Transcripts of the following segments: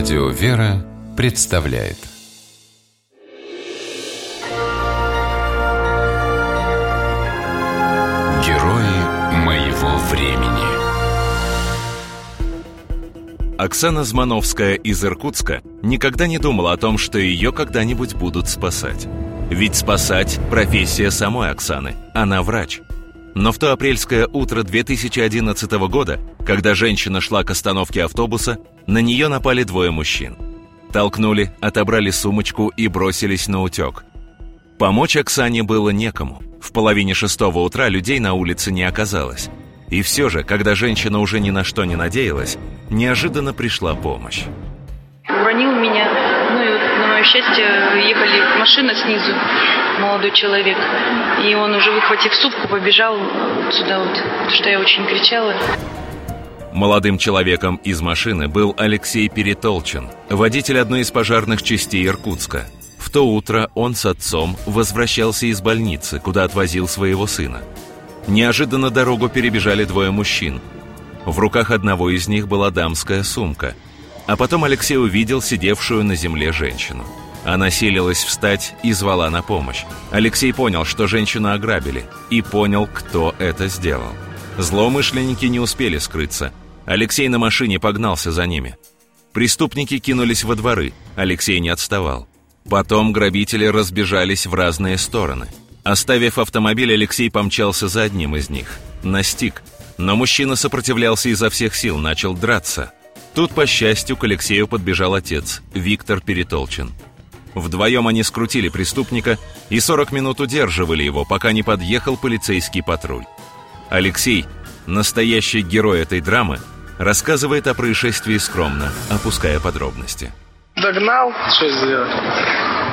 Радио «Вера» представляет Герои моего времени Оксана Змановская из Иркутска никогда не думала о том, что ее когда-нибудь будут спасать. Ведь спасать – профессия самой Оксаны. Она врач. Но в то апрельское утро 2011 года, когда женщина шла к остановке автобуса, на нее напали двое мужчин. Толкнули, отобрали сумочку и бросились на утек. Помочь Оксане было некому. В половине шестого утра людей на улице не оказалось. И все же, когда женщина уже ни на что не надеялась, неожиданно пришла помощь. Уронил меня, ну и вот, на мое счастье, ехали машина снизу, молодой человек. И он уже, выхватив сумку, побежал сюда вот, что я очень кричала. Молодым человеком из машины был Алексей Перетолчин, водитель одной из пожарных частей Иркутска. В то утро он с отцом возвращался из больницы, куда отвозил своего сына. Неожиданно дорогу перебежали двое мужчин. В руках одного из них была дамская сумка. А потом Алексей увидел сидевшую на земле женщину. Она силилась встать и звала на помощь. Алексей понял, что женщину ограбили, и понял, кто это сделал. Злоумышленники не успели скрыться. Алексей на машине погнался за ними. Преступники кинулись во дворы, Алексей не отставал. Потом грабители разбежались в разные стороны. Оставив автомобиль, Алексей помчался за одним из них. Настиг. Но мужчина сопротивлялся изо всех сил, начал драться. Тут, по счастью, к Алексею подбежал отец, Виктор Перетолчин. Вдвоем они скрутили преступника и 40 минут удерживали его, пока не подъехал полицейский патруль. Алексей, настоящий герой этой драмы, рассказывает о происшествии скромно, опуская подробности. Догнал, что сделать?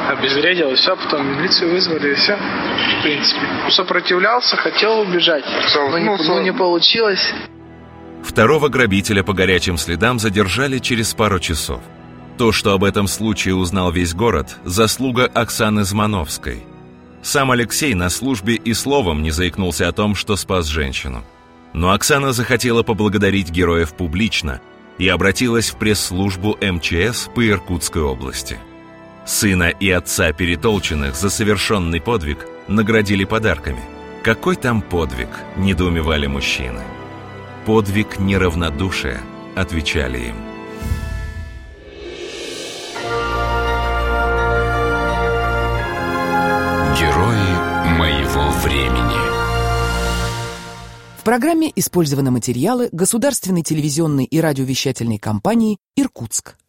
Обезвредил, и все, потом милицию вызвали, и все. В принципе. Сопротивлялся, хотел убежать. Но не, ну, не получилось. Второго грабителя по горячим следам задержали через пару часов. То, что об этом случае узнал весь город, заслуга Оксаны Змановской. Сам Алексей на службе и словом не заикнулся о том, что спас женщину. Но Оксана захотела поблагодарить героев публично и обратилась в пресс-службу МЧС по Иркутской области. Сына и отца Перетолченных за совершенный подвиг наградили подарками. Какой там подвиг, недоумевали мужчины. Подвиг неравнодушия, отвечали им. Герои моего времени программе использованы материалы государственной телевизионной и радиовещательной компании «Иркутск».